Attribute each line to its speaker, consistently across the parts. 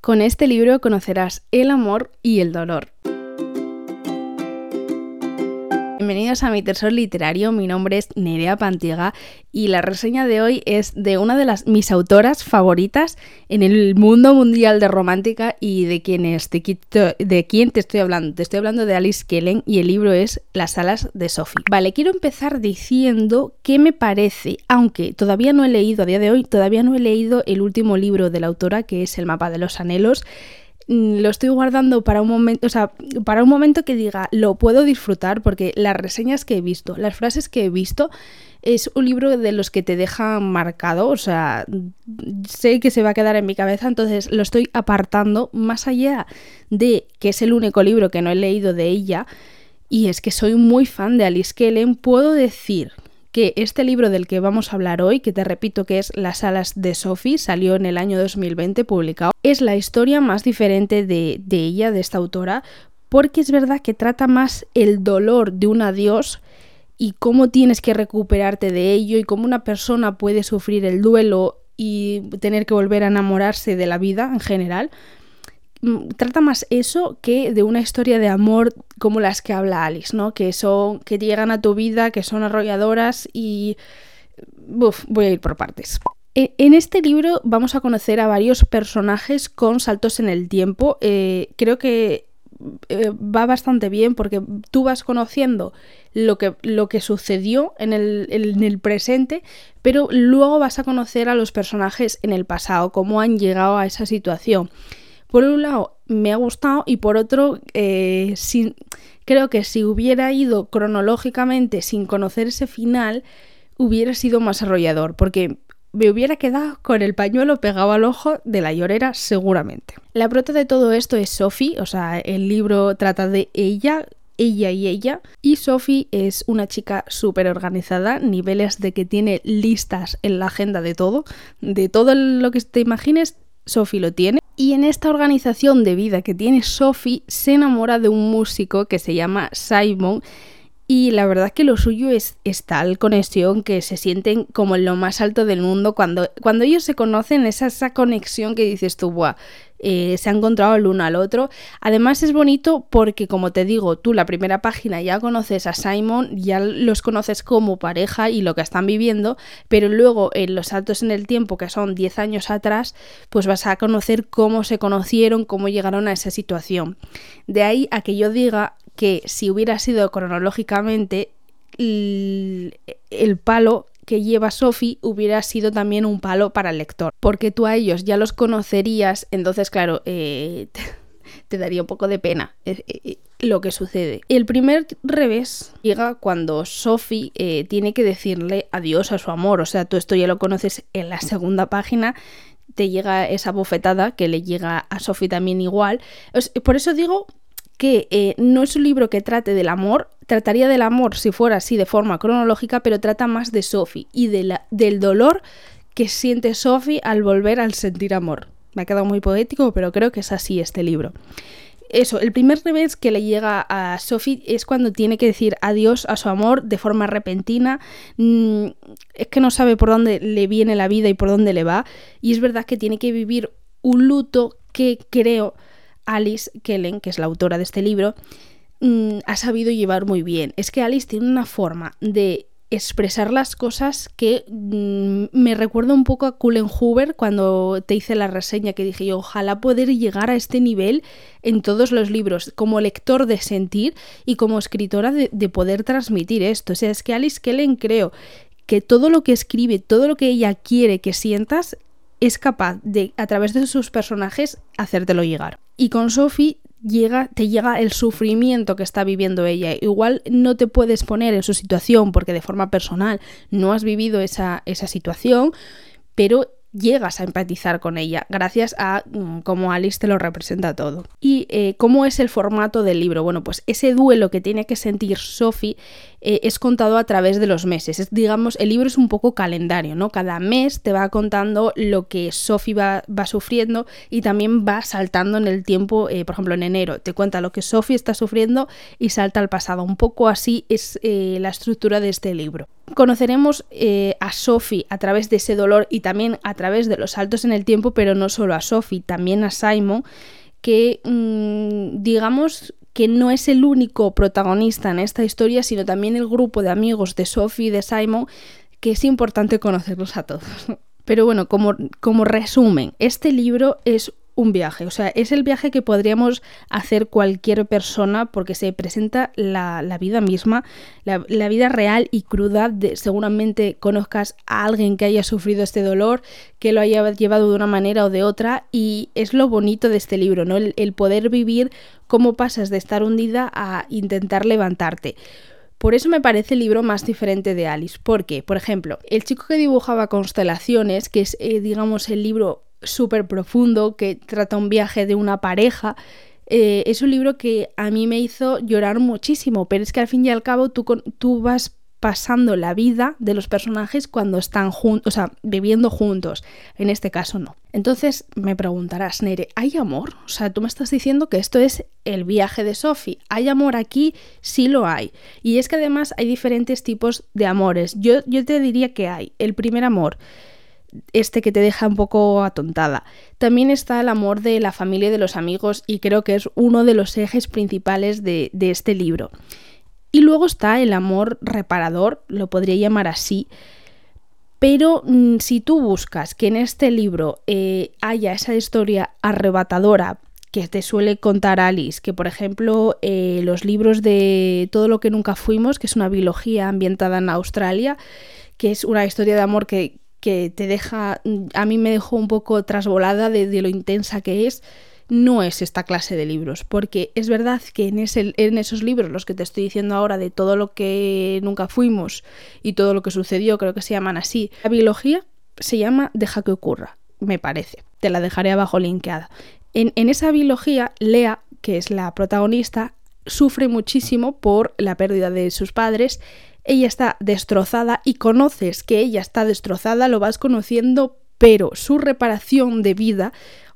Speaker 1: Con este libro conocerás el amor y el dolor. Bienvenidos a mi tesoro literario, mi nombre es Nerea Pantiga y la reseña de hoy es de una de las mis autoras favoritas en el mundo mundial de romántica y de quienes de quién te estoy hablando. Te estoy hablando de Alice Kellen y el libro es Las alas de Sophie. Vale, quiero empezar diciendo que me parece, aunque todavía no he leído a día de hoy, todavía no he leído el último libro de la autora que es El mapa de los anhelos lo estoy guardando para un momento, o sea, para un momento que diga, lo puedo disfrutar, porque las reseñas que he visto, las frases que he visto, es un libro de los que te dejan marcado, o sea, sé que se va a quedar en mi cabeza, entonces lo estoy apartando más allá de que es el único libro que no he leído de ella, y es que soy muy fan de Alice Kellen, puedo decir que este libro del que vamos a hablar hoy, que te repito que es Las alas de Sophie, salió en el año 2020 publicado, es la historia más diferente de, de ella, de esta autora, porque es verdad que trata más el dolor de un adiós y cómo tienes que recuperarte de ello y cómo una persona puede sufrir el duelo y tener que volver a enamorarse de la vida en general, trata más eso que de una historia de amor como las que habla Alice, ¿no? Que son que llegan a tu vida, que son arrolladoras y Uf, voy a ir por partes. E, en este libro vamos a conocer a varios personajes con saltos en el tiempo. Eh, creo que eh, va bastante bien porque tú vas conociendo lo que, lo que sucedió en el, en el, presente, pero luego vas a conocer a los personajes en el pasado, cómo han llegado a esa situación. Por un lado, me ha gustado y por otro, eh, creo que si hubiera ido cronológicamente sin conocer ese final, hubiera sido más arrollador, porque me hubiera quedado con el pañuelo pegado al ojo de la llorera seguramente. La prota de todo esto es Sophie, o sea, el libro trata de ella, ella y ella. Y Sophie es una chica súper organizada, niveles de que tiene listas en la agenda de todo, de todo lo que te imagines, Sophie lo tiene. Y en esta organización de vida que tiene Sophie, se enamora de un músico que se llama Simon. Y la verdad que lo suyo es, es tal conexión que se sienten como en lo más alto del mundo. Cuando, cuando ellos se conocen, es esa conexión que dices tú, Buah, eh, se ha encontrado el uno al otro. Además es bonito porque, como te digo, tú la primera página ya conoces a Simon, ya los conoces como pareja y lo que están viviendo, pero luego en los saltos en el tiempo, que son 10 años atrás, pues vas a conocer cómo se conocieron, cómo llegaron a esa situación. De ahí a que yo diga que si hubiera sido cronológicamente, el palo que lleva Sophie hubiera sido también un palo para el lector, porque tú a ellos ya los conocerías, entonces claro, eh, te daría un poco de pena eh, eh, lo que sucede. El primer revés llega cuando Sophie tiene que decirle adiós a su amor, o sea, tú esto ya lo conoces en la segunda página te llega esa bofetada que le llega a Sophie también igual. Por eso digo que no es un libro que trate del amor, trataría del amor si fuera así de forma cronológica, pero trata más de Sophie y del dolor que siente Sophie al volver al sentir amor. Me ha quedado muy poético, pero creo que es así este libro. Eso, el primer revés que le llega a Sophie es cuando tiene que decir adiós a su amor de forma repentina. Mm, es que no sabe por dónde le viene la vida y por dónde le va. Y es verdad que tiene que vivir un luto que creo Alice Kellen, que es la autora de este libro, Mm, ha sabido llevar muy bien. Es que Alice tiene una forma de expresar las cosas que mm, me recuerda un poco a Cullen Hoover cuando te hice la reseña que dije yo ojalá poder llegar a este nivel en todos los libros como lector de sentir y como escritora de, de poder transmitir esto. O sea, es que Alice Kellen creo que todo lo que escribe, todo lo que ella quiere que sientas es capaz de, a través de sus personajes, hacértelo llegar. Y con Sophie llega, te llega el sufrimiento que está viviendo ella. Igual no te puedes poner en su situación porque de forma personal no has vivido esa, esa situación, pero llegas a empatizar con ella gracias a mm, cómo Alice te lo representa todo. ¿Y eh, cómo es el formato del libro? Bueno, pues ese duelo que tiene que sentir Sophie eh, es contado a través de los meses. Es, digamos, el libro es un poco calendario, ¿no? Cada mes te va contando lo que Sophie va, sufriendo y también va saltando en el tiempo, eh, por ejemplo, en enero te cuenta lo que Sophie está sufriendo y salta al pasado. Un poco así es eh, la estructura de este libro. Conoceremos a Sophie a través de ese dolor y también a través de los saltos en el tiempo, pero no solo a Sophie, también a Simon, que mm, digamos que no es el único protagonista en esta historia, sino también el grupo de amigos de Sophie y de Simon, que es importante conocerlos a todos. Pero bueno, como, como resumen, este libro es un viaje, o sea, es el viaje que podríamos hacer cualquier persona porque se presenta la, vida misma, la, vida real y cruda. De, seguramente conozcas a alguien que haya sufrido este dolor, que lo haya llevado de una manera o de otra y es lo bonito de este libro, ¿no? El, poder vivir cómo pasas de estar hundida a intentar levantarte. Por eso me parece el libro más diferente de Alice, porque, por ejemplo, El chico que dibujaba constelaciones, que es, eh, digamos, el libro súper profundo que trata un viaje de una pareja. Eh, es un libro que a mí me hizo llorar muchísimo, pero es que al fin y al cabo tú, tú vas pasando la vida de los personajes cuando están juntos, o sea, viviendo juntos. En este caso no. Entonces me preguntarás, Nere, ¿hay amor? O sea, tú me estás diciendo que esto es el viaje de Sophie. ¿Hay amor aquí? Sí lo hay. Y es que además hay diferentes tipos de amores. Yo, yo te diría que hay. El primer amor este que te deja un poco atontada. También está el amor de la familia y de los amigos y creo que es uno de los ejes principales de, este libro. Y luego está el amor reparador, lo podría llamar así, pero mm, si tú buscas que en este libro eh, haya esa historia arrebatadora que te suele contar Alice, que por ejemplo eh, los libros de Todo lo que nunca fuimos, que es una biología ambientada en Australia, que es una historia de amor que, que te deja, a mí me dejó un poco trasvolada de, lo intensa que es, no es esta clase de libros, porque es verdad que en, esos libros, los que te estoy diciendo ahora, de todo lo que nunca fuimos y todo lo que sucedió, creo que se llaman así, la biología se llama Deja que ocurra, me parece, te la dejaré abajo linkeada. En esa biología, Lea, que es la protagonista, sufre muchísimo por la pérdida de sus padres ella está destrozada y conoces que ella está destrozada, lo vas conociendo, pero su reparación de vida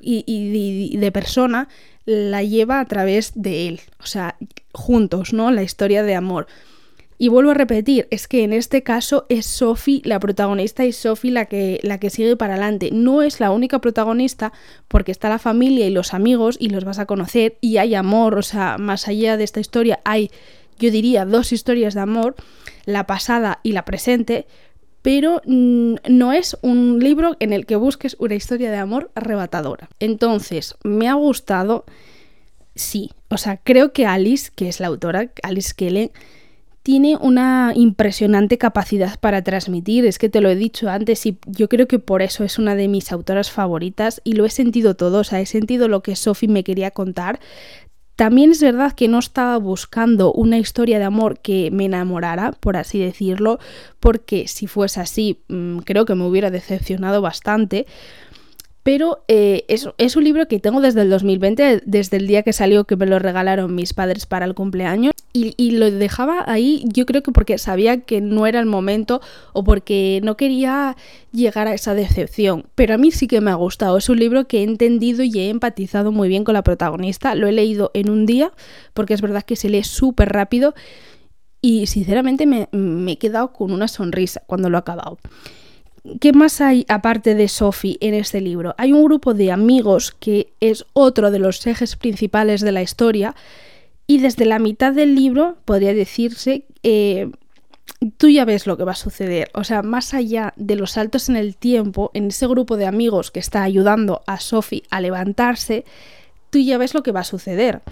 Speaker 1: y, de persona la lleva a través de él, o sea, juntos, ¿no? La historia de amor. Y vuelvo a repetir, es que en este caso es Sophie la protagonista y Sophie la que, la que sigue para adelante. No es la única protagonista porque está la familia y los amigos y los vas a conocer y hay amor, o sea, más allá de esta historia hay yo diría, dos historias de amor, la pasada y la presente, pero mm, no es un libro en el que busques una historia de amor arrebatadora. Entonces, me ha gustado, sí, o sea, creo que Alice, que es la autora, Alice Kellen, tiene una impresionante capacidad para transmitir, es que te lo he dicho antes y yo creo que por eso es una de mis autoras favoritas y lo he sentido todo, o sea, he sentido lo que Sophie me quería contar, también es verdad que no estaba buscando una historia de amor que me enamorara, por así decirlo, porque si fuese así, mm, creo que me hubiera decepcionado bastante. Pero eh, es, un libro que tengo desde el 2020, desde el día que salió que me lo regalaron mis padres para el cumpleaños. Y, lo dejaba ahí, yo creo que porque sabía que no era el momento o porque no quería llegar a esa decepción. Pero a mí sí que me ha gustado. Es un libro que he entendido y he empatizado muy bien con la protagonista. Lo he leído en un día, porque es verdad que se lee súper rápido. Y sinceramente me, me he quedado con una sonrisa cuando lo he acabado. ¿Qué más hay aparte de Sophie en este libro? Hay un grupo de amigos que es otro de los ejes principales de la historia y desde la mitad del libro podría decirse, eh, tú ya ves lo que va a suceder. O sea, más allá de los saltos en el tiempo, en ese grupo de amigos que está ayudando a Sophie a levantarse, tú ya ves lo que va a suceder.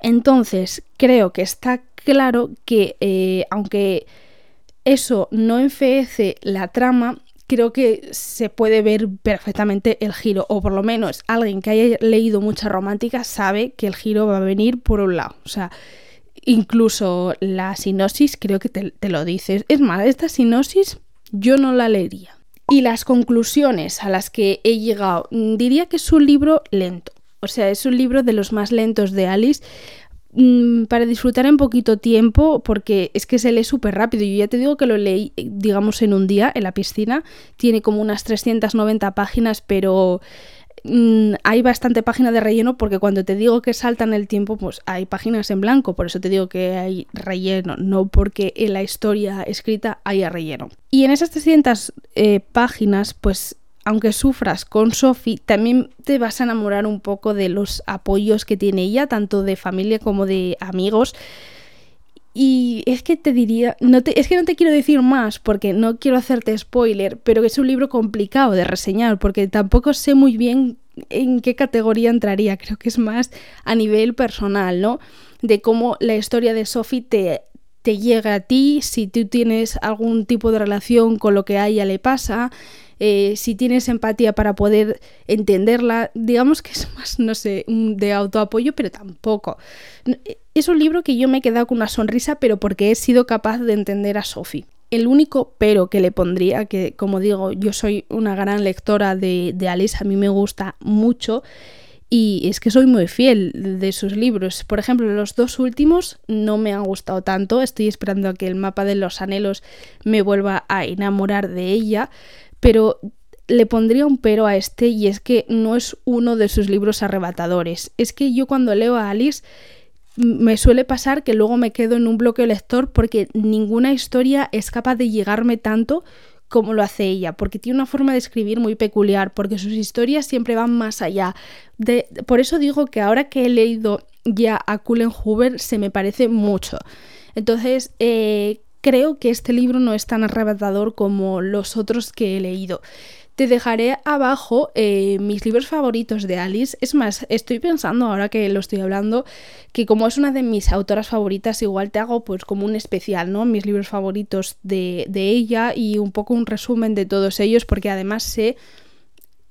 Speaker 1: Entonces, creo que está claro que eh, aunque eso no enfeece la trama, creo que se puede ver perfectamente el giro, o por lo menos alguien que haya leído mucha romántica sabe que el giro va a venir por un lado. O sea, incluso la sinosis creo que te, lo dices. Es más, esta sinosis yo no la leería. Y las conclusiones a las que he llegado, diría que es un libro lento. O sea, es un libro de los más lentos de Alice mm, para disfrutar en poquito tiempo, porque es que se lee súper rápido. Yo ya te digo que lo leí, digamos, en un día en la piscina. Tiene como unas 390 páginas, pero Mm, hay bastante página de relleno porque cuando te digo que saltan el tiempo, pues hay páginas en blanco, por eso te digo que hay relleno, no porque en la historia escrita haya relleno. Y en esas 300 eh, páginas, pues aunque sufras con Sophie, también te vas a enamorar un poco de los apoyos que tiene ella, tanto de familia como de amigos. Y es que te diría, no te, es que no te quiero decir más porque no quiero hacerte spoiler, pero es un libro complicado de reseñar porque tampoco sé muy bien en qué categoría entraría, creo que es más a nivel personal, ¿no? De cómo la historia de Sophie te, te llega a ti, si tú tienes algún tipo de relación con lo que a ella le pasa, eh, si tienes empatía para poder entenderla, digamos que es más, no sé, de autoapoyo, pero tampoco. Eh, es un libro que yo me he quedado con una sonrisa, pero porque he sido capaz de entender a Sophie. El único pero que le pondría, que como digo, yo soy una gran lectora de, de Alice, a mí me gusta mucho, y es que soy muy fiel de sus libros. Por ejemplo, los dos últimos no me han gustado tanto. Estoy esperando a que el mapa de los anhelos me vuelva a enamorar de ella pero le pondría un pero a este y es que no es uno de sus libros arrebatadores. Es que yo cuando leo a Alice me suele pasar que luego me quedo en un bloqueo lector porque ninguna historia es capaz de llegarme tanto como lo hace ella, porque tiene una forma de escribir muy peculiar, porque sus historias siempre van más allá. Por eso digo que ahora que he leído ya a Cullen Hoover se me parece mucho. Entonces, eh, creo que este libro no es tan arrebatador como los otros que he leído. Te dejaré abajo eh, mis libros favoritos de Alice. Es más, estoy pensando ahora que lo estoy hablando, que como es una de mis autoras favoritas, igual te hago pues como un especial, ¿no? Mis libros favoritos de, de ella y un poco un resumen de todos ellos, porque además sé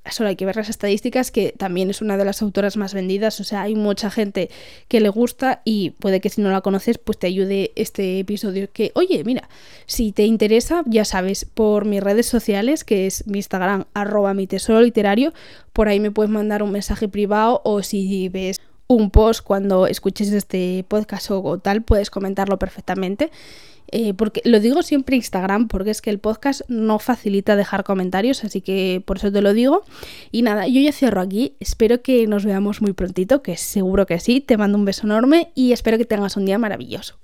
Speaker 1: solo hay que ver las estadísticas, que también es una de las autoras más vendidas, o sea, hay mucha gente que le gusta y puede que si no la conoces, pues te ayude este episodio. Que, oye, mira, si te interesa, ya sabes, por mis redes sociales, que es mi Instagram, arroba mi tesoro literario, por ahí me puedes mandar un mensaje privado o si ves un post cuando escuches este podcast o tal, puedes comentarlo perfectamente. Eh, porque lo digo siempre Instagram, porque es que el podcast no facilita dejar comentarios, así que por eso te lo digo. Y nada, yo ya cierro aquí. Espero que nos veamos muy prontito, que seguro que sí. Te mando un beso enorme y espero que tengas un día maravilloso.